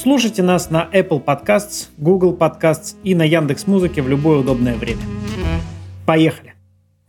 Слушайте нас на Apple Podcasts, Google Podcasts и на Яндекс Музыке в любое удобное время. Поехали!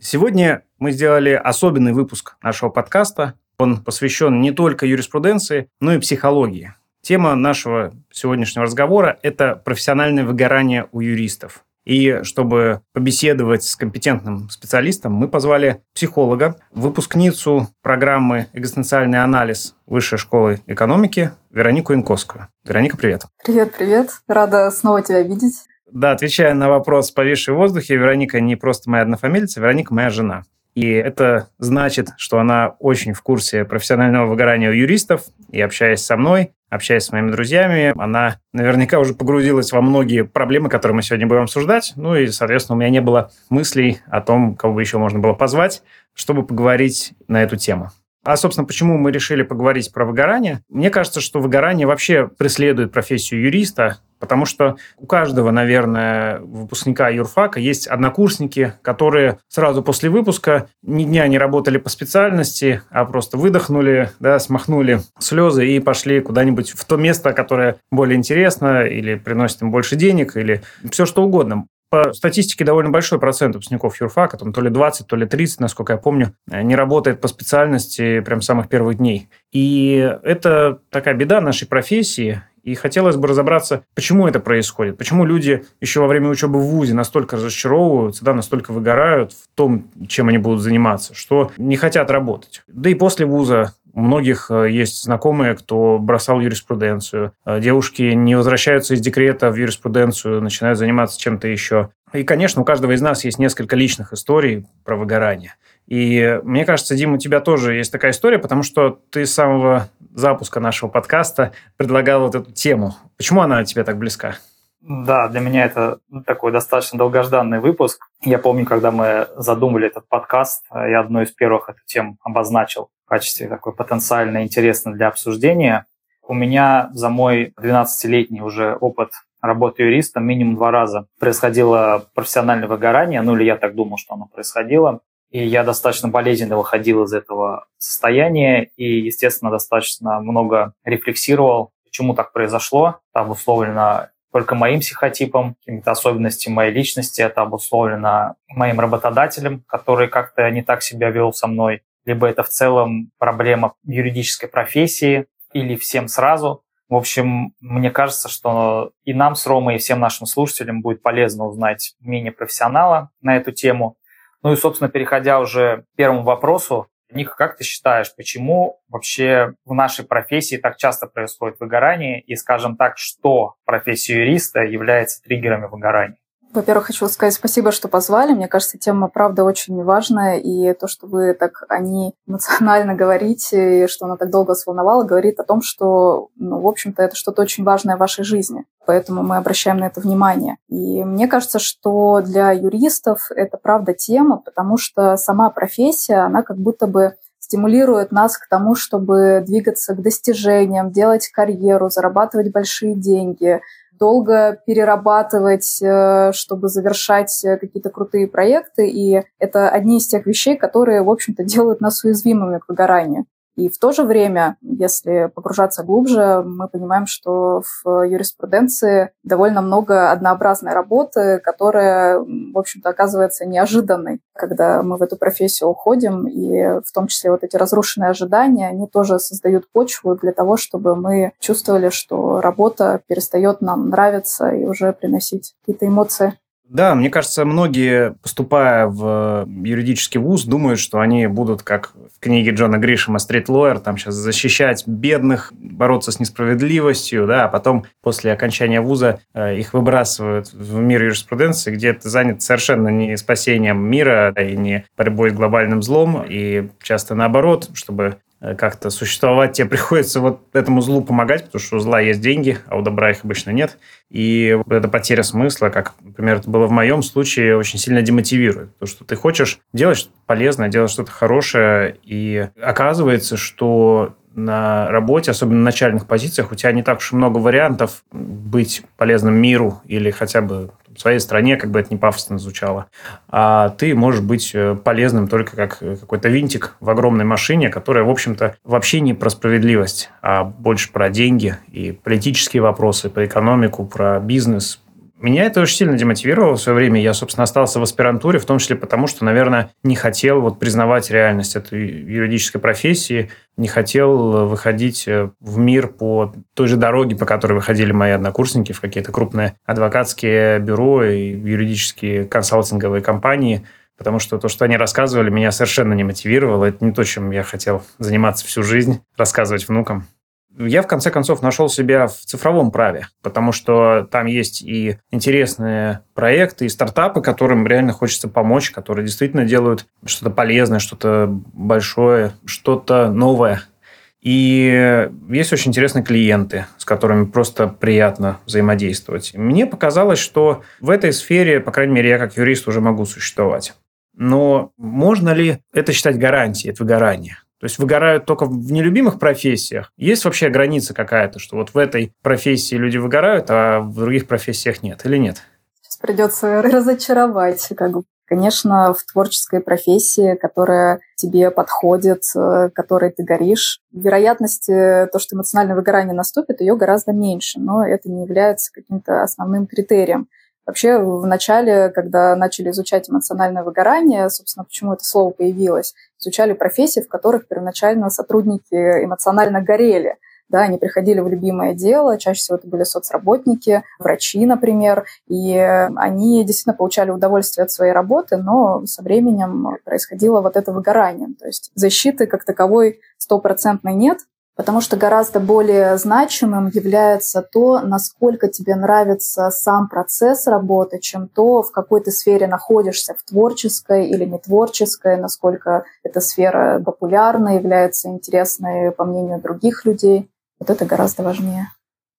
Сегодня мы сделали особенный выпуск нашего подкаста. Он посвящен не только юриспруденции, но и психологии. Тема нашего сегодняшнего разговора – это профессиональное выгорание у юристов. И чтобы побеседовать с компетентным специалистом, мы позвали психолога, выпускницу программы «Экзистенциальный анализ» Высшей школы экономики Веронику Янковскую. Вероника, привет. Привет, привет. Рада снова тебя видеть. Да, отвечая на вопрос, повисший в воздухе, Вероника не просто моя однофамильца, Вероника моя жена. И это значит, что она очень в курсе профессионального выгорания у юристов. И общаясь со мной, общаясь с моими друзьями, она наверняка уже погрузилась во многие проблемы, которые мы сегодня будем обсуждать. Ну и, соответственно, у меня не было мыслей о том, кого бы еще можно было позвать, чтобы поговорить на эту тему. А, собственно, почему мы решили поговорить про выгорание? Мне кажется, что выгорание вообще преследует профессию юриста, потому что у каждого, наверное, выпускника юрфака есть однокурсники, которые сразу после выпуска ни дня не работали по специальности, а просто выдохнули, да, смахнули слезы и пошли куда-нибудь в то место, которое более интересно или приносит им больше денег, или все что угодно. По статистике довольно большой процент выпускников юрфака, там то ли 20, то ли 30, насколько я помню, не работает по специальности прям самых первых дней. И это такая беда нашей профессии, и хотелось бы разобраться, почему это происходит, почему люди еще во время учебы в ВУЗе настолько разочаровываются, да, настолько выгорают в том, чем они будут заниматься, что не хотят работать. Да и после ВУЗа у многих э, есть знакомые, кто бросал юриспруденцию. Э, девушки не возвращаются из декрета в юриспруденцию, начинают заниматься чем-то еще. И, конечно, у каждого из нас есть несколько личных историй про выгорание. И мне кажется, Дима, у тебя тоже есть такая история, потому что ты с самого запуска нашего подкаста предлагал вот эту тему. Почему она тебе так близка? Да, для меня это такой достаточно долгожданный выпуск. Я помню, когда мы задумали этот подкаст, я одну из первых эту тему обозначил качестве такой потенциально интересной для обсуждения. У меня за мой 12-летний уже опыт работы юристом минимум два раза происходило профессиональное выгорание, ну или я так думал, что оно происходило. И я достаточно болезненно выходил из этого состояния и, естественно, достаточно много рефлексировал, почему так произошло. Это обусловлено только моим психотипом, какими-то особенностями моей личности. Это обусловлено моим работодателем, который как-то не так себя вел со мной. Либо это в целом проблема юридической профессии, или всем сразу. В общем, мне кажется, что и нам с Ромой, и всем нашим слушателям будет полезно узнать мнение профессионала на эту тему. Ну и, собственно, переходя уже к первому вопросу, Ника, как ты считаешь, почему вообще в нашей профессии так часто происходит выгорание? И, скажем так, что профессия юриста является триггерами выгорания? Во-первых, хочу сказать спасибо, что позвали. Мне кажется, тема, правда, очень важная. И то, что вы так о ней эмоционально говорите, и что она так долго волновала, говорит о том, что, ну, в общем-то, это что-то очень важное в вашей жизни. Поэтому мы обращаем на это внимание. И мне кажется, что для юристов это, правда, тема, потому что сама профессия, она как будто бы стимулирует нас к тому, чтобы двигаться к достижениям, делать карьеру, зарабатывать большие деньги – долго перерабатывать, э, чтобы завершать э, какие-то крутые проекты. И это одни из тех вещей, которые, в общем-то, делают нас уязвимыми к выгоранию. И в то же время, если погружаться глубже, мы понимаем, что в юриспруденции довольно много однообразной работы, которая, в общем-то, оказывается неожиданной, когда мы в эту профессию уходим. И в том числе вот эти разрушенные ожидания, они тоже создают почву для того, чтобы мы чувствовали, что работа перестает нам нравиться и уже приносить какие-то эмоции. Да, мне кажется, многие, поступая в юридический вуз, думают, что они будут, как в книге Джона Гришема «Стрит Лоер», там сейчас защищать бедных, бороться с несправедливостью, да, а потом после окончания вуза э, их выбрасывают в мир юриспруденции, где ты занят совершенно не спасением мира и не борьбой с глобальным злом, и часто наоборот, чтобы Э, как-то существовать, тебе приходится вот этому злу помогать, потому что у зла есть деньги, а у добра их обычно нет. И вот эта потеря смысла, как, например, это было в моем случае, очень сильно демотивирует. Потому что ты хочешь делать что-то полезное, делать что-то хорошее, и оказывается, что на работе, особенно на начальных позициях, у тебя не так уж и много вариантов быть полезным миру или хотя бы своей стране, как бы это не пафосно звучало. А ты можешь быть э, полезным только как какой-то винтик в огромной машине, которая, в общем-то, вообще не про справедливость, а больше про деньги и политические вопросы, про экономику, про бизнес, меня это очень сильно демотивировало в свое время. Я, собственно, остался в аспирантуре, в том числе потому, что, наверное, не хотел вот признавать реальность этой юридической профессии, не хотел выходить э, в мир по той же дороге, по которой выходили мои однокурсники в какие-то крупные адвокатские бюро и юридические консалтинговые компании, потому что то, что они рассказывали, меня совершенно не мотивировало. Это не то, чем я хотел заниматься всю жизнь, рассказывать внукам я в конце концов нашел себя в цифровом праве, потому что там есть и интересные проекты, и стартапы, которым реально хочется помочь, которые действительно делают что-то полезное, что-то большое, что-то новое. И есть очень интересные клиенты, с которыми просто приятно взаимодействовать. Мне показалось, что в этой сфере, по крайней мере, я как юрист уже могу существовать. Но можно ли это считать гарантией от выгорания? То есть выгорают только в нелюбимых профессиях. Есть вообще граница какая-то, что вот в этой профессии люди выгорают, а в других профессиях нет или нет? Сейчас придется разочаровать. Как бы. Конечно, в творческой профессии, которая тебе подходит, э, которой ты горишь, вероятность то, что эмоциональное выгорание наступит, ее гораздо меньше, но это не является каким-то основным критерием. Вообще, в начале, когда начали изучать эмоциональное выгорание, собственно, почему это слово появилось, изучали профессии, в которых первоначально сотрудники эмоционально горели. Да, они приходили в любимое дело, чаще всего это были соцработники, врачи, например, и они действительно получали удовольствие от своей работы, но со временем происходило вот это выгорание. То есть защиты как таковой стопроцентной нет, потому что гораздо более значимым является то, насколько тебе нравится сам процесс работы, чем то, в какой ты сфере находишься, в творческой или не творческой, насколько эта сфера популярна, является интересной по мнению других людей. Вот это гораздо важнее.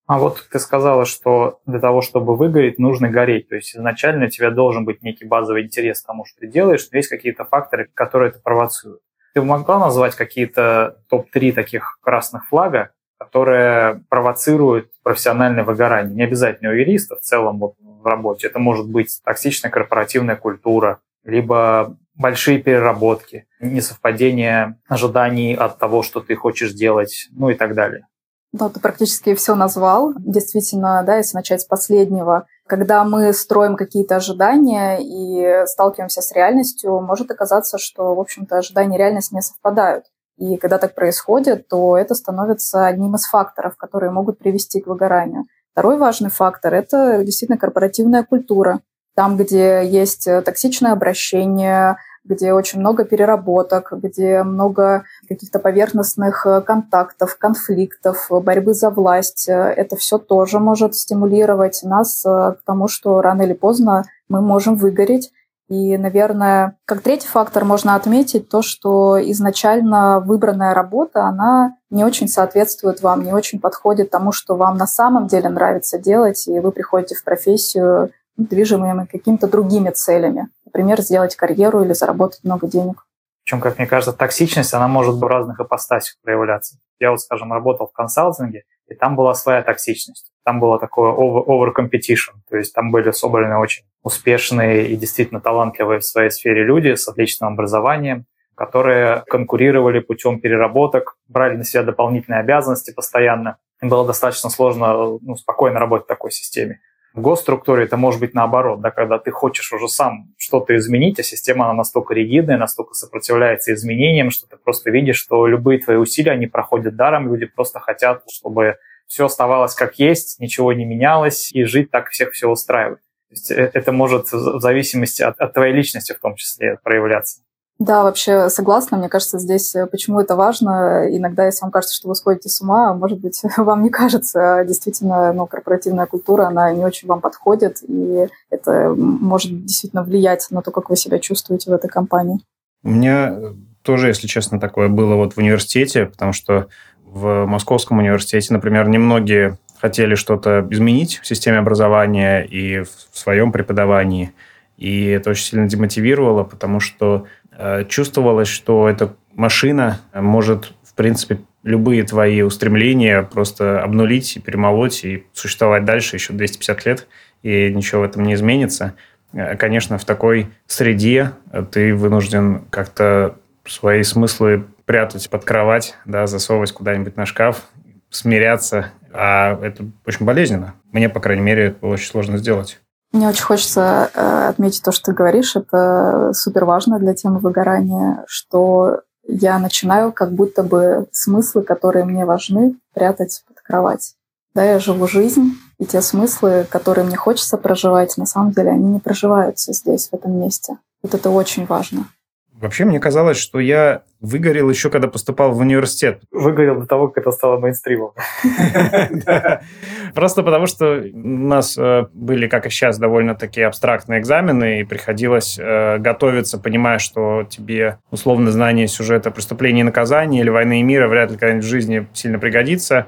А вот ты сказала, что для того, чтобы выгореть, нужно гореть. То есть изначально у тебя должен быть некий базовый интерес к тому, что ты делаешь, но есть какие-то факторы, которые это провоцируют. Ты могла назвать какие-то топ-3 таких красных флага, которые провоцируют профессиональное выгорание? Не обязательно у юриста, в целом вот в работе. Это может быть токсичная корпоративная культура, либо большие переработки, несовпадение ожиданий от того, что ты хочешь делать, ну и так далее. Ну, ты практически все назвал. Действительно, да, если начать с последнего, когда мы строим какие-то ожидания и сталкиваемся с реальностью, может оказаться, что, в общем-то, ожидания и реальность не совпадают. И когда так происходит, то это становится одним из факторов, которые могут привести к выгоранию. Второй важный фактор – это действительно корпоративная культура. Там, где есть токсичное обращение, где очень много переработок, где много каких-то поверхностных э, контактов, конфликтов, борьбы за власть. Э, это все тоже может стимулировать нас э, к тому, что рано или поздно мы можем выгореть. И, наверное, как третий фактор можно отметить то, что изначально выбранная работа, она не очень соответствует вам, не очень подходит тому, что вам на самом деле нравится делать, и вы приходите в профессию движимыми какими-то другими целями. Например, сделать карьеру или заработать много денег. Причем, как мне кажется, токсичность, она может в разных ипостасях проявляться. Я вот, скажем, работал в консалтинге, и там была своя токсичность. Там было такое over, over competition, то есть там были собраны очень успешные и действительно талантливые в своей сфере люди с отличным образованием, которые конкурировали путем переработок, брали на себя дополнительные обязанности постоянно. Им было достаточно сложно ну, спокойно работать в такой системе. В госструктуре это может быть наоборот, да, когда ты хочешь уже сам что-то изменить, а система она настолько ригидная, настолько сопротивляется изменениям, что ты просто видишь, что любые твои усилия, они проходят даром, люди просто хотят, чтобы все оставалось как есть, ничего не менялось, и жить так всех все устраивает. То есть э, это может в зависимости от, от твоей личности в том числе проявляться. Да, вообще согласна. Мне кажется, здесь э, почему это важно. Иногда, если вам кажется, что вы сходите с ума, может быть, вам не кажется. Действительно, ну, корпоративная культура, она не очень вам подходит, и это может действительно влиять на то, как вы себя чувствуете в этой компании. У меня тоже, если честно, такое было вот в университете, потому что в Московском университете, например, немногие хотели что-то изменить в системе образования и в своем преподавании. И это очень сильно демотивировало, потому что Э, чувствовалось, что эта машина может, в принципе, любые твои устремления просто обнулить и перемолоть, и существовать дальше еще 250 лет, и ничего в этом не изменится. Э, конечно, в такой среде ты вынужден как-то свои смыслы прятать под кровать, да, засовывать куда-нибудь на шкаф, смиряться, а это очень болезненно. Мне, по крайней мере, это было очень сложно сделать. Мне очень хочется э, отметить то, что ты говоришь. Это супер важно для темы выгорания, что я начинаю как будто бы смыслы, которые мне важны, прятать под кровать. Да, я живу жизнь, и те смыслы, которые мне хочется проживать, на самом деле они не проживаются здесь, в этом месте. Вот это очень важно. Вообще, мне казалось, что я выгорел еще, когда поступал в университет. Выгорел до того, как это стало мейнстримом. Просто потому, что у нас э, были, как и сейчас, довольно такие абстрактные экзамены, и приходилось э, готовиться, понимая, что тебе условно знание сюжета преступления и наказания или войны и мира вряд ли когда-нибудь в жизни сильно пригодится.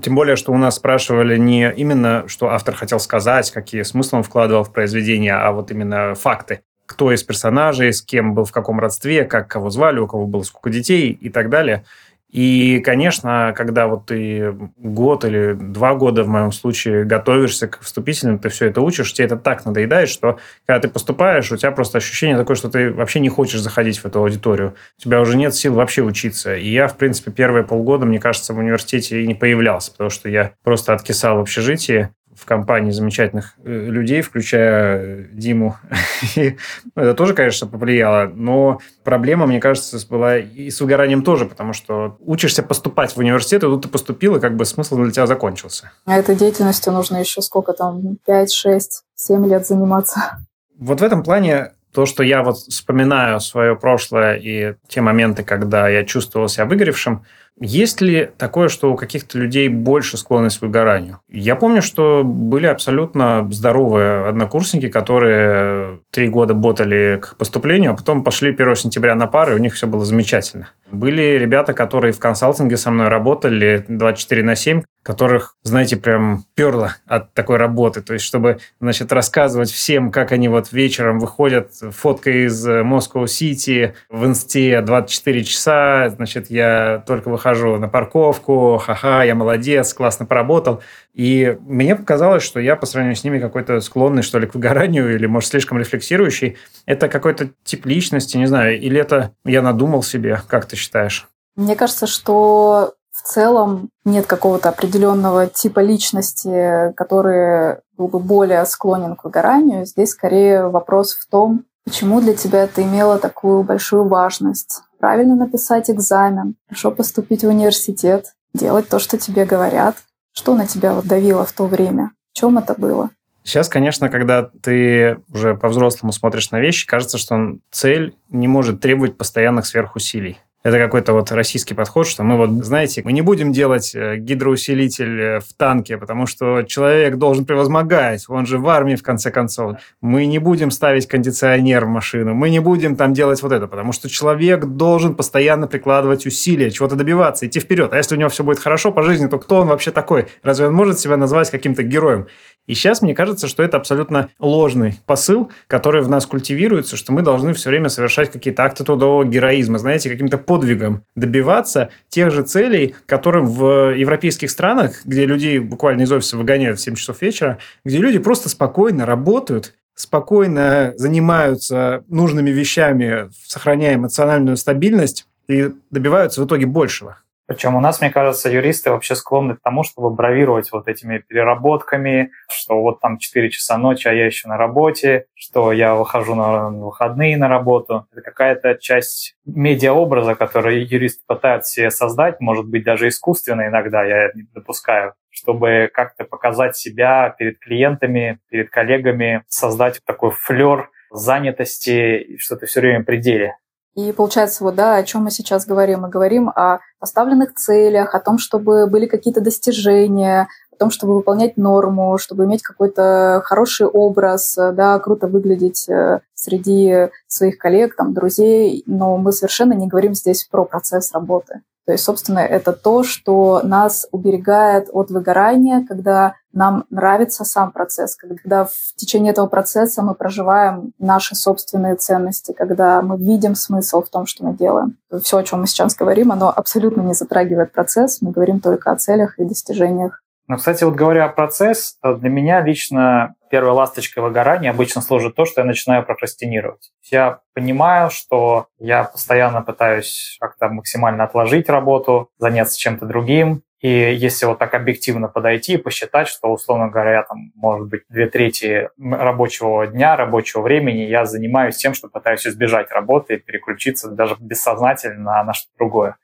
Тем более, что у нас спрашивали не именно, что автор хотел сказать, какие смыслы он вкладывал в произведение, а вот именно факты кто из персонажей, с кем был в каком родстве, как кого звали, у кого было сколько детей и так далее. И, конечно, когда вот ты год или два года, в моем случае, готовишься к вступительным, ты все это учишь, тебе это так надоедает, что когда ты поступаешь, у тебя просто ощущение такое, что ты вообще не хочешь заходить в эту аудиторию. У тебя уже нет сил вообще учиться. И я, в принципе, первые полгода, мне кажется, в университете и не появлялся, потому что я просто откисал в общежитии в компании замечательных э, людей, включая э, Диму. И это тоже, конечно, повлияло, но проблема, мне кажется, была и с выгоранием тоже, потому что учишься поступать в университет, и тут ты поступил, и как бы смысл для тебя закончился. А этой деятельностью нужно еще сколько там, 5, 6, 7 лет заниматься. Вот в этом плане то, что я вот вспоминаю свое прошлое и те моменты, когда я чувствовал себя выгоревшим, есть ли такое, что у каких-то людей больше склонность к выгоранию? Я помню, что были абсолютно здоровые однокурсники, которые три года ботали к поступлению, а потом пошли 1 сентября на пары, и у них все было замечательно. Были ребята, которые в консалтинге со мной работали 24 на 7, которых, знаете, прям перло от такой работы. То есть, чтобы, значит, рассказывать всем, как они вот вечером выходят, фотка из Москва-Сити в инсте 24 часа, значит, я только выхожу на парковку, ха-ха, я молодец, классно поработал. И мне показалось, что я по сравнению с ними какой-то склонный, что ли, к выгоранию, или, может, слишком рефлексирующий. Это какой-то тип личности, не знаю, или это я надумал себе, как ты считаешь? Мне кажется, что в целом нет какого-то определенного типа личности, который был бы более склонен к выгоранию. Здесь скорее вопрос в том, почему для тебя это имело такую большую важность. Правильно написать экзамен, хорошо поступить в университет, делать то, что тебе говорят. Что на тебя вот давило в то время? В чем это было? Сейчас, конечно, когда ты уже по-взрослому смотришь на вещи, кажется, что цель не может требовать постоянных сверхусилий. Это какой-то вот российский подход, что мы вот, знаете, мы не будем делать э, гидроусилитель э, в танке, потому что человек должен превозмогать, он же в армии в конце концов. Мы не будем ставить кондиционер в машину, мы не будем там делать вот это, потому что человек должен постоянно прикладывать усилия, чего-то добиваться, идти вперед. А если у него все будет хорошо по жизни, то кто он вообще такой? Разве он может себя назвать каким-то героем? И сейчас мне кажется, что это абсолютно ложный посыл, который в нас культивируется, что мы должны все время совершать какие-то акты трудового героизма, знаете, каким-то подвигом добиваться тех же целей, которым в европейских странах, где людей буквально из офиса выгоняют в 7 часов вечера, где люди просто спокойно работают, спокойно занимаются нужными вещами, сохраняя эмоциональную стабильность и добиваются в итоге большего. Причем у нас, мне кажется, юристы вообще склонны к тому, чтобы бравировать вот этими переработками, что вот там 4 часа ночи, а я еще на работе, что я выхожу на выходные на работу. Это какая-то часть медиаобраза, который юристы пытаются себе создать, может быть, даже искусственно иногда, я не допускаю, чтобы как-то показать себя перед клиентами, перед коллегами, создать такой флер занятости, что ты все время в пределе. И получается, вот, да, о чем мы сейчас говорим? Мы говорим о поставленных целях, о том, чтобы были какие-то достижения, о том, чтобы выполнять норму, чтобы иметь какой-то хороший образ, да, круто выглядеть э, среди своих коллег, там, друзей, но мы совершенно не говорим здесь про процесс работы. То есть, собственно, это то, что нас уберегает от выгорания, когда нам нравится сам процесс, когда в течение этого процесса мы проживаем наши собственные ценности, когда мы видим смысл в том, что мы делаем. Все, о чем мы сейчас говорим, оно абсолютно не затрагивает процесс, мы говорим только о целях и достижениях ну, кстати, вот говоря о процесс, для меня лично первая ласточка выгорания обычно служит то, что я начинаю прокрастинировать. Я понимаю, что я постоянно пытаюсь как-то максимально отложить работу, заняться чем-то другим, и если вот так объективно подойти и посчитать, что, условно говоря, там, может быть, две трети рабочего дня, рабочего времени я занимаюсь тем, что пытаюсь избежать работы и переключиться даже бессознательно на что-то другое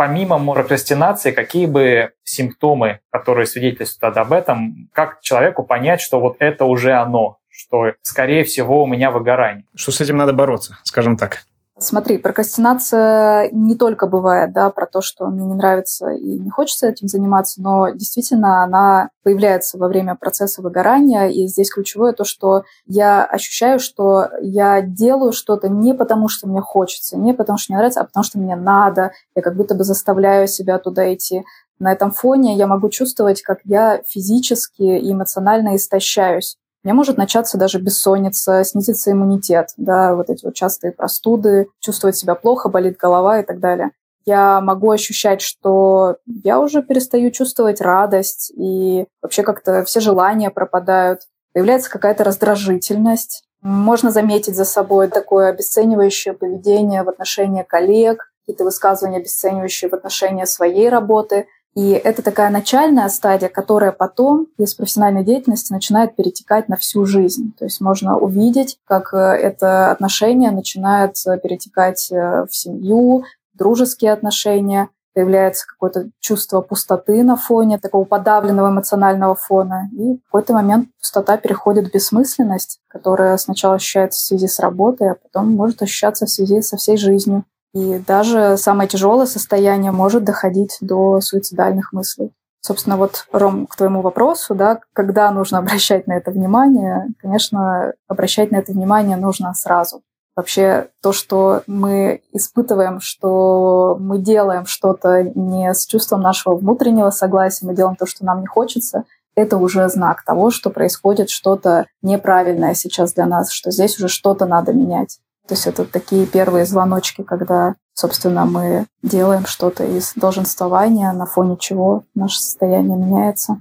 помимо прокрастинации, какие бы симптомы, которые свидетельствуют об этом, как человеку понять, что вот это уже оно, что, скорее всего, у меня выгорание? Что с этим надо бороться, скажем так? Смотри, прокрастинация не только бывает, да, про то, что мне не нравится и не хочется этим заниматься, но действительно она появляется во время процесса выгорания, и здесь ключевое то, что я ощущаю, что я делаю что-то не потому, что мне хочется, не потому, что мне нравится, а потому, что мне надо, я как будто бы заставляю себя туда идти. На этом фоне я могу чувствовать, как я физически и эмоционально истощаюсь. У меня может начаться даже бессонница, снизится иммунитет, да, вот эти вот частые простуды, чувствовать себя плохо, болит голова и так далее. Я могу ощущать, что я уже перестаю чувствовать радость, и вообще как-то все желания пропадают. Появляется какая-то раздражительность. Можно заметить за собой такое обесценивающее поведение в отношении коллег, какие-то высказывания обесценивающие в отношении своей работы – и это такая начальная стадия, которая потом из профессиональной деятельности начинает перетекать на всю жизнь. То есть можно увидеть, как э, это отношение начинает э, перетекать э, в семью, дружеские отношения, появляется какое-то чувство пустоты на фоне такого подавленного эмоционального фона. И в какой-то момент пустота переходит в бессмысленность, которая сначала ощущается в связи с работой, а потом может ощущаться в связи со всей жизнью. И даже самое тяжелое состояние может доходить до суицидальных мыслей. Собственно, вот, Ром, к твоему вопросу, да, когда нужно обращать на это внимание, конечно, обращать на это внимание нужно сразу. Вообще то, что мы испытываем, что мы делаем что-то не с чувством нашего внутреннего согласия, мы делаем то, что нам не хочется, это уже знак того, что происходит что-то неправильное сейчас для нас, что здесь уже что-то надо менять. То есть это такие первые звоночки, когда, собственно, мы делаем что-то из долженствования, на фоне чего наше состояние меняется.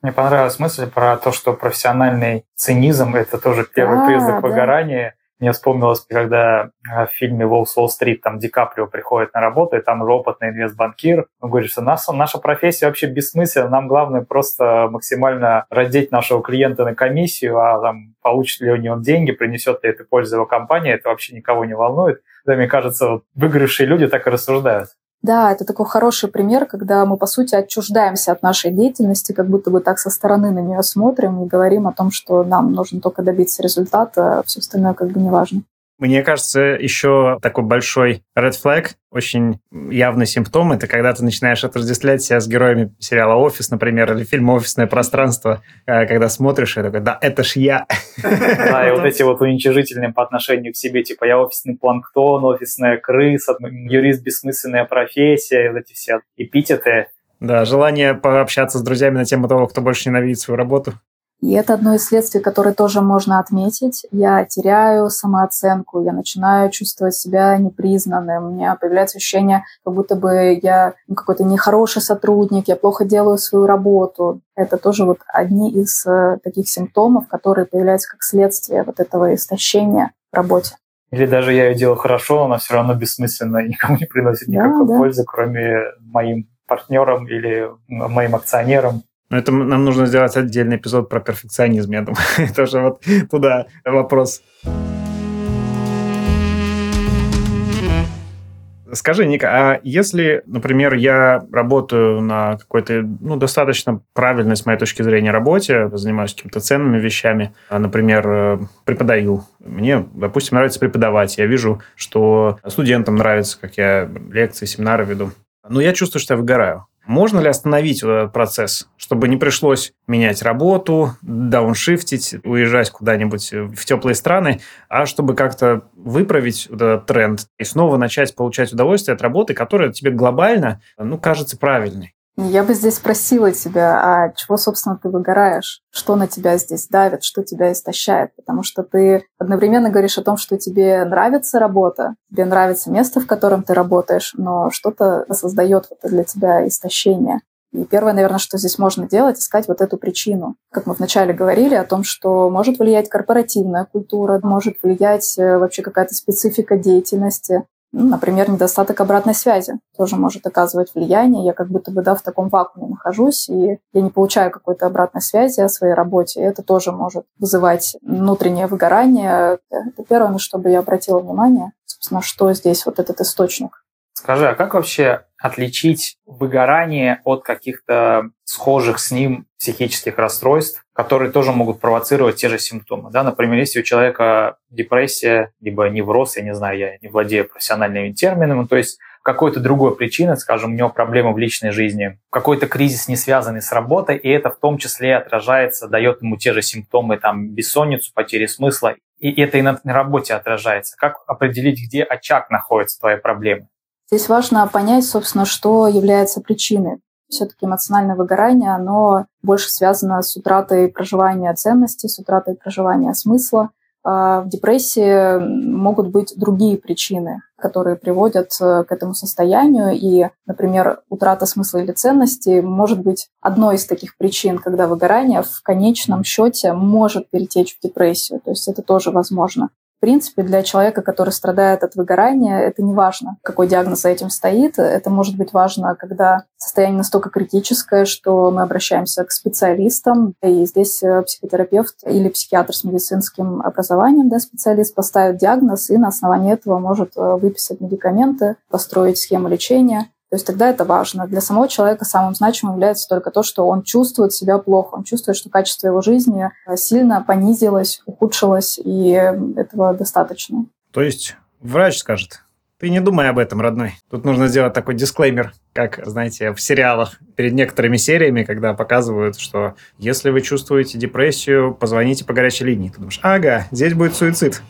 Мне понравилась мысль про то, что профессиональный цинизм – это тоже первый да, признак да. выгорания. Мне вспомнилось, когда э, в фильме «Волк с Уолл-стрит» там Ди Каприо приходит на работу, и там уже опытный инвестбанкир. Он говорит, что наша, наша профессия вообще бессмысленна, нам главное просто максимально родить нашего клиента на комиссию, а там получит ли у него деньги, принесет ли это пользу его компании, это вообще никого не волнует. Да, мне кажется, выигравшие люди так и рассуждают. Да, это такой хороший пример, когда мы, по сути, отчуждаемся от нашей деятельности, как будто бы так со стороны на нее смотрим и говорим о том, что нам нужно только добиться результата, а все остальное как бы не важно. Мне кажется, еще такой большой red flag, очень явный симптом, это когда ты начинаешь отождествлять себя с героями сериала «Офис», например, или фильма «Офисное пространство», э, когда смотришь и такой, да, это ж я. Да, и вот эти вот уничижительные по отношению к себе, типа я офисный планктон, офисная крыса, юрист бессмысленная профессия, вот эти все эпитеты. Да, желание пообщаться с друзьями на тему того, кто больше ненавидит свою работу. И это одно из следствий, которое тоже можно отметить. Я теряю самооценку, я начинаю чувствовать себя непризнанным, у меня появляется ощущение, как будто бы я ну, какой-то нехороший сотрудник, я плохо делаю свою работу. Это тоже вот одни из э, таких симптомов, которые появляются как следствие вот этого истощения в работе. Или даже я ее делаю хорошо, она все равно бессмысленна и никому не приносит никакой да, да. пользы, кроме моим партнерам или моим акционерам. Но это нам нужно сделать отдельный эпизод про перфекционизм, я думаю. Тоже вот туда вопрос. Скажи, Ника, а если, например, я работаю на какой-то, ну, достаточно правильной, с моей точки зрения, работе, занимаюсь какими-то ценными вещами, а, например, э, преподаю, мне, допустим, нравится преподавать, я вижу, что студентам нравится, как я лекции, семинары веду, но я чувствую, что я выгораю. Можно ли остановить этот процесс, чтобы не пришлось менять работу, дауншифтить, уезжать куда-нибудь в теплые страны, а чтобы как-то выправить этот тренд и снова начать получать удовольствие от работы, которая тебе глобально, ну, кажется правильной? Я бы здесь спросила тебя, а чего, собственно, ты выгораешь? Что на тебя здесь давит, что тебя истощает? Потому что ты одновременно говоришь о том, что тебе нравится работа, тебе нравится место, в котором ты работаешь, но что-то создает вот для тебя истощение. И первое, наверное, что здесь можно делать, искать вот эту причину. Как мы вначале говорили о том, что может влиять корпоративная культура, может влиять э, вообще какая-то специфика деятельности, ну, например, недостаток обратной связи тоже может оказывать влияние. Я как будто бы да, в таком вакууме нахожусь, и я не получаю какой-то обратной связи о своей работе. И это тоже может вызывать внутреннее выгорание. Это первое, на что бы я обратила внимание. Собственно, что здесь вот этот источник. Скажи, а как вообще отличить выгорание от каких-то схожих с ним психических расстройств, которые тоже могут провоцировать те же симптомы. Да? Например, если у человека депрессия, либо невроз, я не знаю, я не владею профессиональными терминами, то есть какой-то другой причины, скажем, у него проблемы в личной жизни, какой-то кризис, не связанный с работой, и это в том числе отражается, дает ему те же симптомы, там, бессонницу, потери смысла, и это и на, работе отражается. Как определить, где очаг находится твоей проблемы? Здесь важно понять, собственно, что является причиной. Все-таки эмоциональное выгорание, оно больше связано с утратой проживания ценностей, с утратой проживания смысла. А в депрессии могут быть другие причины, которые приводят э, к этому состоянию. И, например, утрата смысла или ценности может быть одной из таких причин, когда выгорание в конечном счете может перетечь в депрессию. То есть это тоже возможно. Принципе, для человека, который страдает от выгорания, это не важно, какой диагноз за этим стоит. Это может быть важно, когда состояние настолько критическое, что мы обращаемся к специалистам. И здесь э, психотерапевт или психиатр с медицинским образованием, да, специалист, поставит диагноз и на основании этого может э, выписать медикаменты, построить схему лечения. То есть тогда это важно. Для самого человека самым значимым является только то, что он чувствует себя плохо, он чувствует, что качество его жизни э, сильно понизилось, ухудшилось, и этого достаточно. То есть врач скажет, ты не думай об этом, родной. Тут нужно сделать такой дисклеймер, как, знаете, в сериалах перед некоторыми сериями, когда показывают, что если вы чувствуете депрессию, позвоните по горячей линии. Ты думаешь, ага, здесь будет суицид.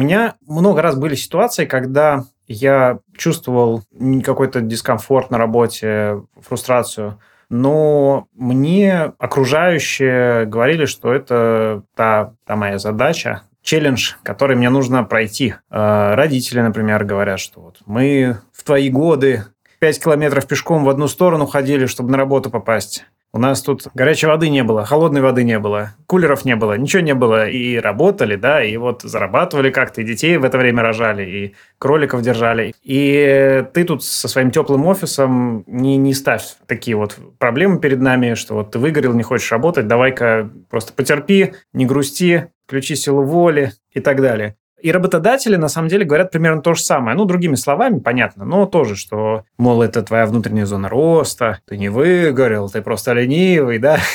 Меня много раз были ситуации, когда я чувствовал какой-то дискомфорт на работе, фрустрацию, но мне окружающие говорили, что это та, та моя задача, челлендж, который мне нужно пройти. Э, родители, например, говорят, что вот мы в твои годы 5 километров пешком в одну сторону ходили, чтобы на работу попасть. У нас тут горячей воды не было, холодной воды не было, кулеров не было, ничего не было. И работали, да, и вот зарабатывали как-то, и детей в это время рожали, и кроликов держали. И ты тут со своим теплым офисом не, не ставь такие вот проблемы перед нами, что вот ты выгорел, не хочешь работать, давай-ка просто потерпи, не грусти, включи силу воли и так далее. И работодатели, на самом деле, говорят примерно то же самое. Ну, другими словами, понятно, но тоже, что, мол, это твоя внутренняя зона роста, ты не выгорел, ты просто ленивый, да.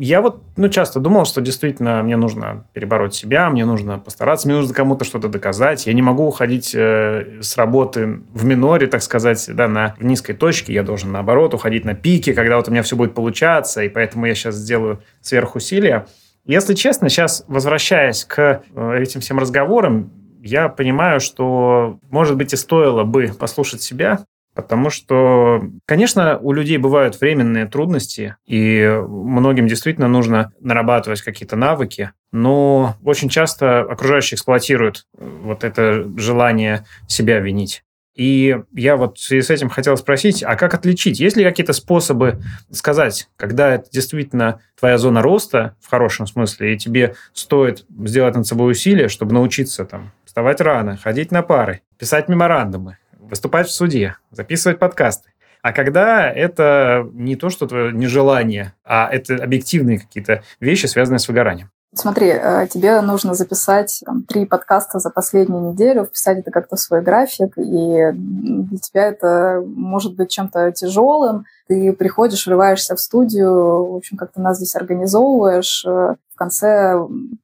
Я вот, ну, часто думал, что действительно мне нужно перебороть себя, мне нужно постараться, мне нужно кому-то что-то доказать. Я не могу уходить э, с работы в миноре, так сказать, да, на в низкой точке. Я должен, наоборот, уходить на пике, когда вот у меня все будет получаться, и поэтому я сейчас сделаю сверхусилия. Если честно, сейчас, возвращаясь к э, этим всем разговорам, я понимаю, что, может быть, и стоило бы послушать себя, потому что, конечно, у людей бывают временные трудности, и многим действительно нужно нарабатывать какие-то навыки, но очень часто окружающие эксплуатируют вот это желание себя винить. И я вот в связи с этим хотел спросить, а как отличить? Есть ли какие-то способы сказать, когда это действительно твоя зона роста, в хорошем смысле, и тебе стоит сделать над собой усилия, чтобы научиться там вставать рано, ходить на пары, писать меморандумы, выступать в суде, записывать подкасты. А когда это не то, что твое нежелание, а это объективные какие-то вещи, связанные с выгоранием. Смотри, э, тебе нужно записать там, три подкаста за последнюю неделю, вписать это как-то в свой график, и для тебя это может быть чем-то тяжелым. Ты приходишь, врываешься в студию, в общем, как ты нас здесь организовываешь, э, в конце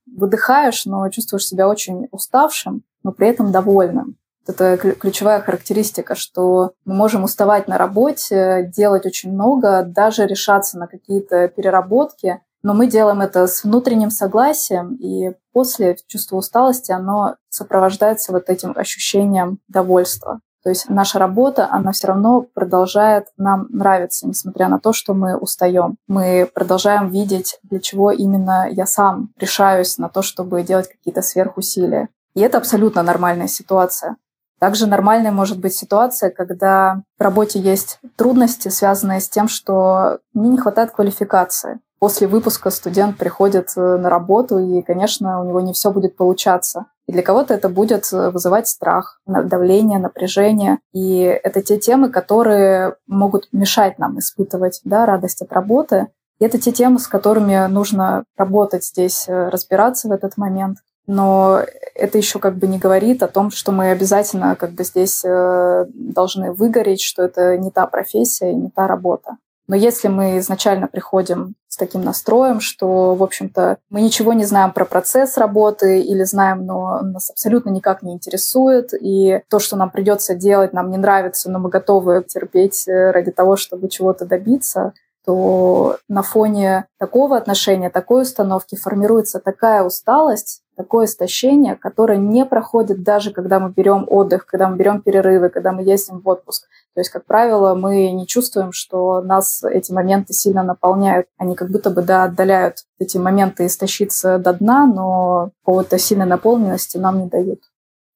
выдыхаешь, но чувствуешь себя очень уставшим, но при этом довольным. Это ключевая характеристика, что мы можем уставать на работе, делать очень много, даже решаться на какие-то переработки, но мы делаем это с внутренним согласием, и после чувство усталости, оно сопровождается вот этим ощущением довольства. То есть наша работа, она все равно продолжает нам нравиться, несмотря на то, что мы устаем. Мы продолжаем видеть, для чего именно я сам решаюсь на то, чтобы делать какие-то сверхусилия. И это абсолютно нормальная ситуация. Также нормальной может быть ситуация, когда в работе есть трудности, связанные с тем, что мне не хватает квалификации. После выпуска студент приходит э, на работу, и, конечно, у него не все будет получаться. И для кого-то это будет э, вызывать страх, давление, напряжение. И это те темы, которые могут мешать нам испытывать да, радость от работы. И это те темы, с которыми нужно работать здесь, э, разбираться в этот момент но это еще как бы не говорит о том, что мы обязательно как бы здесь должны выгореть, что это не та профессия не та работа. Но если мы изначально приходим с таким настроем, что, в общем-то, мы ничего не знаем про процесс работы или знаем, но нас абсолютно никак не интересует, и то, что нам придется делать, нам не нравится, но мы готовы терпеть э, ради того, чтобы чего-то добиться, то на фоне такого отношения, такой установки формируется такая усталость, такое истощение, которое не проходит даже когда мы берем отдых, когда мы берем перерывы, когда мы ездим в отпуск. То есть, как правило, мы не чувствуем, что нас эти моменты сильно наполняют. Они как будто бы да, отдаляют эти моменты истощиться до дна, но какого-то сильной наполненности нам не дают.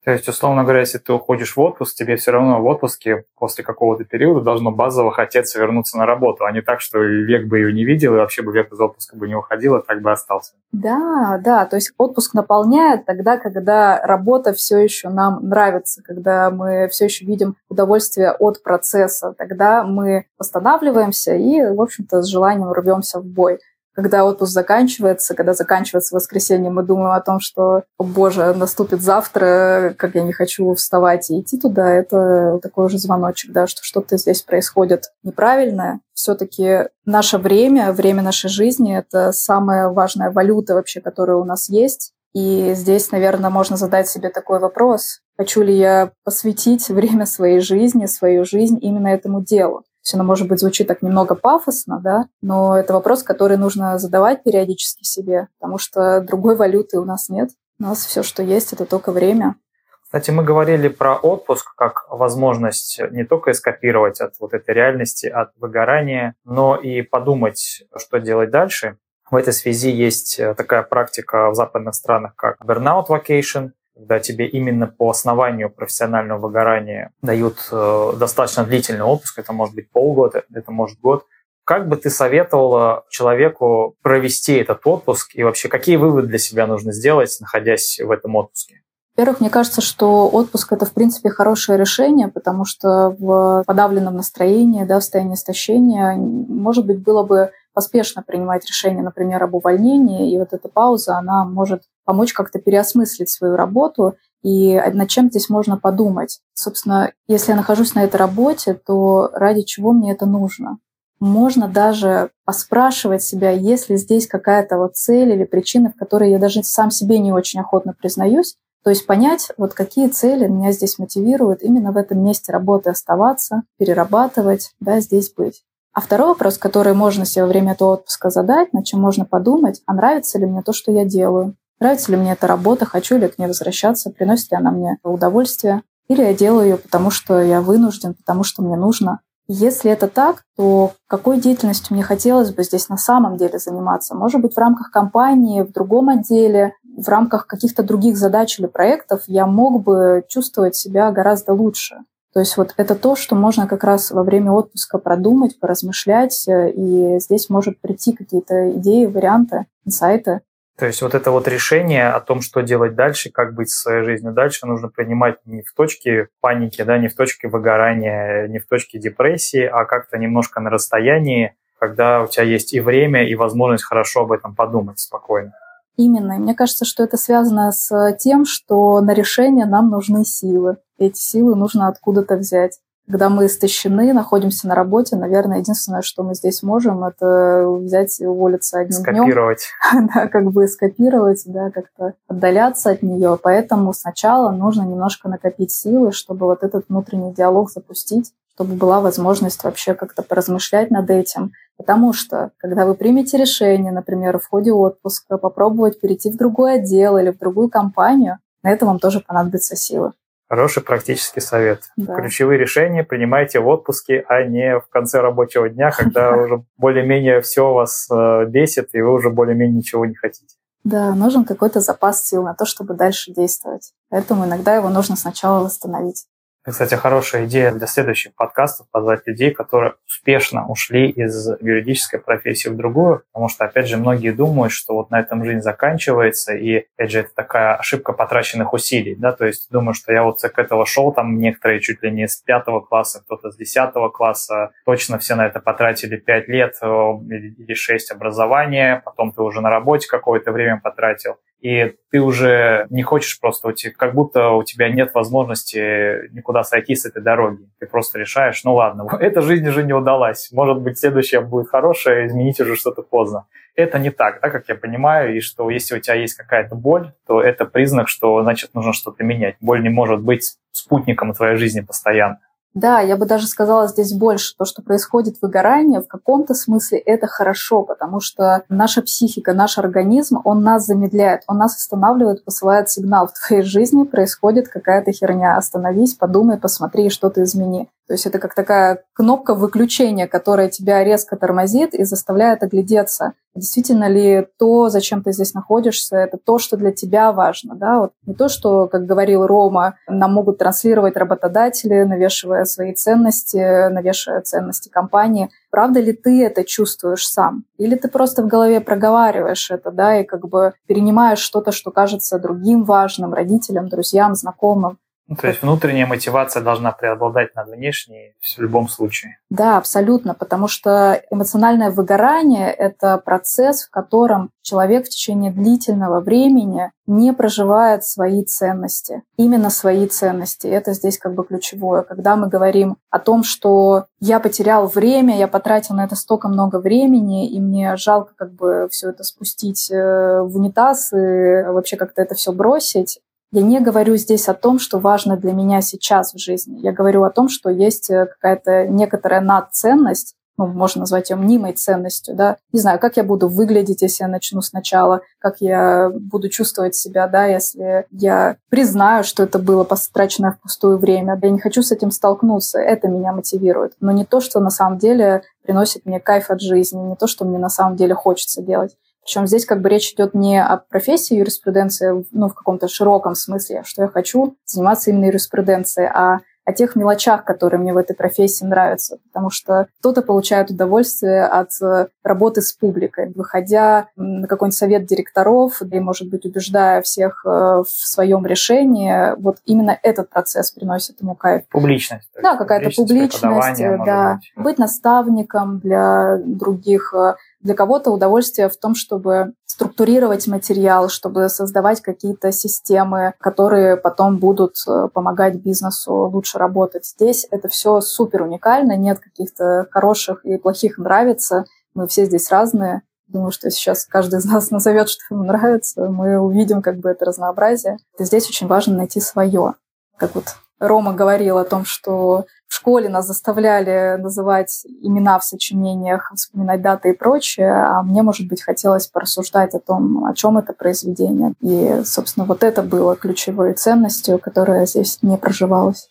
То есть, условно говоря, если ты уходишь в отпуск, тебе все равно в отпуске после какого-то периода должно базово хотеться вернуться на работу, а не так, что век бы ее не видел, и вообще бы век из отпуска бы не уходил, и так бы остался. Да, да, то есть отпуск наполняет тогда, когда работа все еще нам нравится, когда мы все еще видим удовольствие от процесса, тогда мы восстанавливаемся и, в общем-то, с желанием рвемся в бой когда отпуск заканчивается, когда заканчивается воскресенье, мы думаем о том, что, о боже, наступит завтра, как я не хочу вставать и идти туда, это такой уже звоночек, да, что что-то здесь происходит неправильное. Все-таки наше время, время нашей жизни — это самая важная валюта вообще, которая у нас есть. И здесь, наверное, можно задать себе такой вопрос. Хочу ли я посвятить время своей жизни, свою жизнь именно этому делу? Есть оно, может быть, звучит так немного пафосно, да, но это вопрос, который нужно задавать периодически себе, потому что другой валюты у нас нет. У нас все, что есть, это только время. Кстати, мы говорили про отпуск как возможность не только эскапировать от вот этой реальности, от выгорания, но и подумать, что делать дальше. В этой связи есть такая практика в западных странах, как burnout vacation, когда тебе именно по основанию профессионального выгорания дают э, достаточно длительный отпуск, это может быть полгода, это может год. Как бы ты советовала человеку провести этот отпуск и вообще какие выводы для себя нужно сделать, находясь в этом отпуске? Во-первых, мне кажется, что отпуск это, в принципе, хорошее решение, потому что в подавленном настроении, да, в состоянии истощения, может быть, было бы поспешно принимать решение, например, об увольнении, и вот эта пауза, она может помочь как-то переосмыслить свою работу и над чем здесь можно подумать. Собственно, если я нахожусь на этой работе, то ради чего мне это нужно? Можно даже поспрашивать себя, есть ли здесь какая-то вот цель или причина, в которой я даже сам себе не очень охотно признаюсь, то есть понять, вот какие цели меня здесь мотивируют именно в этом месте работы оставаться, перерабатывать, да, здесь быть. А второй вопрос, который можно себе во время этого отпуска задать, над чем можно подумать, а нравится ли мне то, что я делаю? Нравится ли мне эта работа, хочу ли к ней возвращаться, приносит ли она мне удовольствие, или я делаю ее потому, что я вынужден, потому что мне нужно. Если это так, то какой деятельностью мне хотелось бы здесь на самом деле заниматься? Может быть, в рамках компании, в другом отделе, в рамках каких-то других задач или проектов я мог бы чувствовать себя гораздо лучше. То есть вот это то, что можно как раз во время отпуска продумать, поразмышлять, э, и здесь может прийти какие-то идеи, варианты, инсайты. То есть вот это вот решение о том, что делать дальше, как быть со своей жизнью дальше, нужно принимать не в точке паники, да, не в точке выгорания, не в точке депрессии, а как-то немножко на расстоянии, когда у тебя есть и время, и возможность хорошо об этом подумать спокойно. Именно. Мне кажется, что это связано с тем, что на решение нам нужны силы. Эти силы нужно откуда-то взять. Когда мы истощены, находимся на работе, наверное, единственное, что мы здесь можем, это взять и уволиться одним скопировать. днем. да, как бы скопировать, да, как-то отдаляться от нее. Поэтому сначала нужно немножко накопить силы, чтобы вот этот внутренний диалог запустить, чтобы была возможность вообще как-то поразмышлять над этим. Потому что, когда вы примете решение, например, в ходе отпуска попробовать перейти в другой отдел или в другую компанию, на это вам тоже понадобятся силы. Хороший практический совет. Да. Ключевые решения принимайте в отпуске, а не в конце рабочего дня, когда уже более-менее все вас э, бесит, и вы уже более-менее ничего не хотите. Да, нужен какой-то запас сил на то, чтобы дальше действовать. Поэтому иногда его нужно сначала восстановить. Кстати, хорошая идея для следующих подкастов позвать людей, которые успешно ушли из юридической профессии в другую, потому что, опять же, многие думают, что вот на этом жизнь заканчивается, и, опять же, это такая ошибка потраченных усилий, да, то есть думаю, что я вот к этого шел, там некоторые чуть ли не с пятого класса, кто-то с десятого класса, точно все на это потратили пять лет э, или шесть образования, потом ты уже на работе какое-то время потратил, и ты уже не хочешь просто, как будто у тебя нет возможности никуда сойти с этой дороги. Ты просто решаешь, ну ладно, эта жизнь уже не удалась, может быть, следующая будет хорошая, изменить уже что-то поздно. Это не так, да, как я понимаю, и что если у тебя есть какая-то боль, то это признак, что, значит, нужно что-то менять. Боль не может быть спутником твоей жизни постоянно. Да, я бы даже сказала здесь больше. То, что происходит выгорание, в каком-то смысле это хорошо, потому что наша психика, наш организм, он нас замедляет, он нас останавливает, посылает сигнал. В твоей жизни происходит какая-то херня. Остановись, подумай, посмотри, что-то измени. То есть это как такая кнопка выключения, которая тебя резко тормозит и заставляет оглядеться. Действительно ли то, зачем ты здесь находишься, это то, что для тебя важно. Да? Вот не то, что, как говорил Рома, нам могут транслировать работодатели, навешивая свои ценности, навешивая ценности компании. Правда ли ты это чувствуешь сам? Или ты просто в голове проговариваешь это, да, и как бы перенимаешь что-то, что кажется другим важным, родителям, друзьям, знакомым. Ну, то есть внутренняя мотивация должна преобладать над внешней в любом случае. Да, абсолютно, потому что эмоциональное выгорание – это процесс, в котором человек в течение длительного времени не проживает свои ценности, именно свои ценности. Это здесь как бы ключевое. Когда мы говорим о том, что я потерял время, я потратил на это столько много времени, и мне жалко как бы все это спустить э, в унитаз и вообще как-то это все бросить, я не говорю здесь о том, что важно для меня сейчас в жизни. Я говорю о том, что есть э, какая-то некоторая надценность, ну, можно назвать ее мнимой ценностью, да. Не знаю, как я буду выглядеть, если я начну сначала, как я буду чувствовать себя, да, если я признаю, что это было потраченное впустую время. Я не хочу с этим столкнуться, это меня мотивирует. Но не то, что на самом деле приносит мне кайф от жизни, не то, что мне на самом деле хочется делать. Причем здесь как бы речь идет не о профессии юриспруденции, ну, в каком-то широком смысле, что я хочу заниматься именно юриспруденцией, а о тех мелочах, которые мне в этой профессии нравятся. Потому что кто-то получает удовольствие от э, работы с публикой, выходя на какой-нибудь совет директоров, и, может быть, убеждая всех э, в своем решении, вот именно этот процесс приносит ему кайф. Публичность. Да, какая-то публичность, да. Быть. быть наставником для других, э, для кого-то удовольствие в том, чтобы структурировать материал, чтобы создавать какие-то системы, которые потом будут э, помогать бизнесу лучше работать. Здесь это все супер уникально, нет каких-то хороших и плохих нравится. Мы все здесь разные. Думаю, что сейчас каждый из нас назовет, что ему нравится, мы увидим как бы это разнообразие. И здесь очень важно найти свое. Как вот Рома говорил о том, что в школе нас заставляли называть имена в сочинениях, вспоминать даты и прочее, а мне, может быть, хотелось порассуждать о том, о чем это произведение. И, собственно, вот это было ключевой ценностью, которая здесь не проживалась.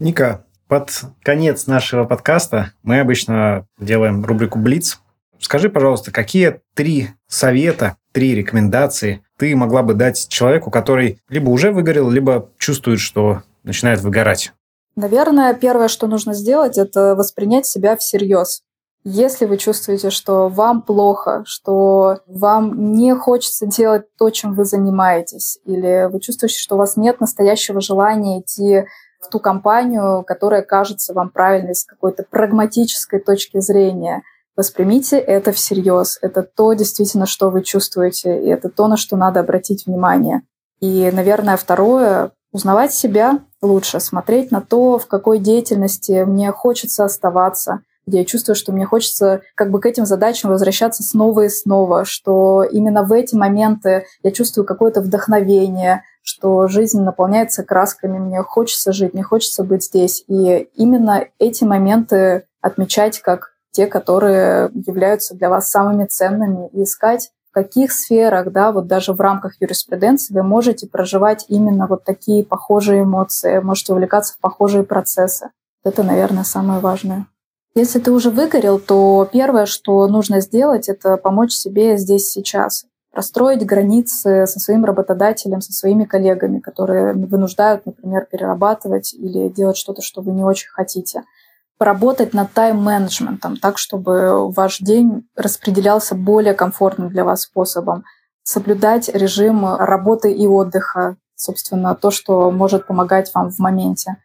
Ника, под конец нашего подкаста мы обычно делаем рубрику «Блиц». Скажи, пожалуйста, какие три совета, три рекомендации ты могла бы дать человеку, который либо уже выгорел, либо чувствует, что начинает выгорать? Наверное, первое, что нужно сделать, это воспринять себя всерьез. Если вы чувствуете, что вам плохо, что вам не хочется делать то, чем вы занимаетесь, или вы чувствуете, что у вас нет настоящего желания идти в ту компанию, которая кажется вам правильной с какой-то прагматической точки зрения – Воспримите это всерьез. Это то действительно, что вы чувствуете, и это то, на что надо обратить внимание. И, наверное, второе — узнавать себя лучше, смотреть на то, в какой деятельности мне хочется оставаться, где я чувствую, что мне хочется как бы к этим задачам возвращаться снова и снова, что именно в эти моменты я чувствую какое-то вдохновение, что жизнь наполняется красками, мне хочется жить, мне хочется быть здесь. И именно эти моменты отмечать как те, которые являются для вас самыми ценными, и искать в каких сферах, да, вот даже в рамках юриспруденции вы можете проживать именно вот такие похожие эмоции, можете увлекаться в похожие процессы. Это, наверное, самое важное. Если ты уже выгорел, то первое, что нужно сделать, это помочь себе здесь сейчас. Простроить границы со своим работодателем, со своими коллегами, которые вынуждают, например, перерабатывать или делать что-то, что вы не очень хотите – поработать над тайм-менеджментом, так, чтобы ваш день распределялся более комфортным для вас способом. Соблюдать режим работы и отдыха, собственно, то, что может помогать вам в моменте.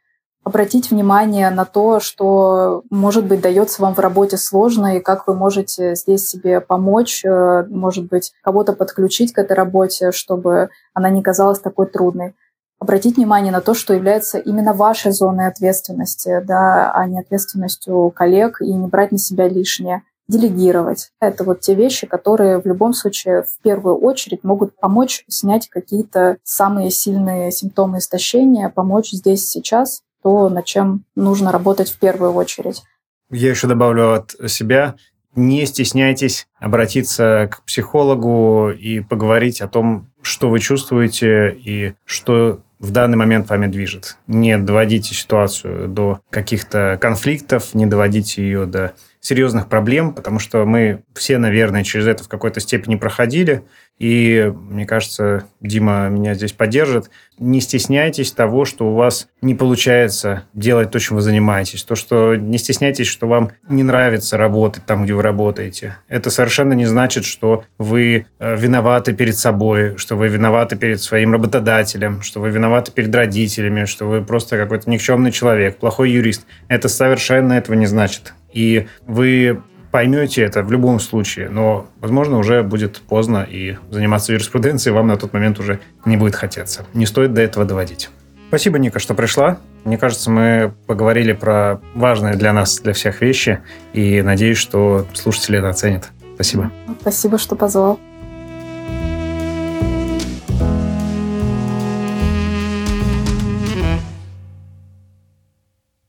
Обратить внимание на то, что, может быть, дается вам в работе сложно, и как вы можете здесь себе помочь, э, может быть, кого-то подключить к этой работе, чтобы она не казалась такой трудной обратить внимание на то, что является именно вашей зоной ответственности, да, а не ответственностью коллег, и не брать на себя лишнее. Делегировать. Это вот те вещи, которые в любом случае в первую очередь могут помочь снять какие-то самые сильные симптомы истощения, помочь здесь сейчас, то, над чем нужно работать в первую очередь. Я еще добавлю от себя, не стесняйтесь обратиться к психологу и поговорить о том, что вы чувствуете и что в данный момент вами движет. Не доводите ситуацию до каких-то конфликтов, не доводите ее до серьезных проблем, потому что мы все, наверное, через это в какой-то степени проходили. И, мне кажется, Дима меня здесь поддержит. Не стесняйтесь того, что у вас не получается делать то, чем вы занимаетесь. То, что не стесняйтесь, что вам не нравится работать там, где вы работаете. Это совершенно не значит, что вы э, виноваты перед собой, что вы виноваты перед своим работодателем, что вы виноваты перед родителями, что вы просто какой-то никчемный человек, плохой юрист. Это совершенно этого не значит. И вы поймете это в любом случае, но, возможно, уже будет поздно, и заниматься юриспруденцией вам на тот момент уже не будет хотеться. Не стоит до этого доводить. Спасибо, Ника, что пришла. Мне кажется, мы поговорили про важные для нас, для всех вещи, и надеюсь, что слушатели это оценят. Спасибо. Спасибо, что позвал.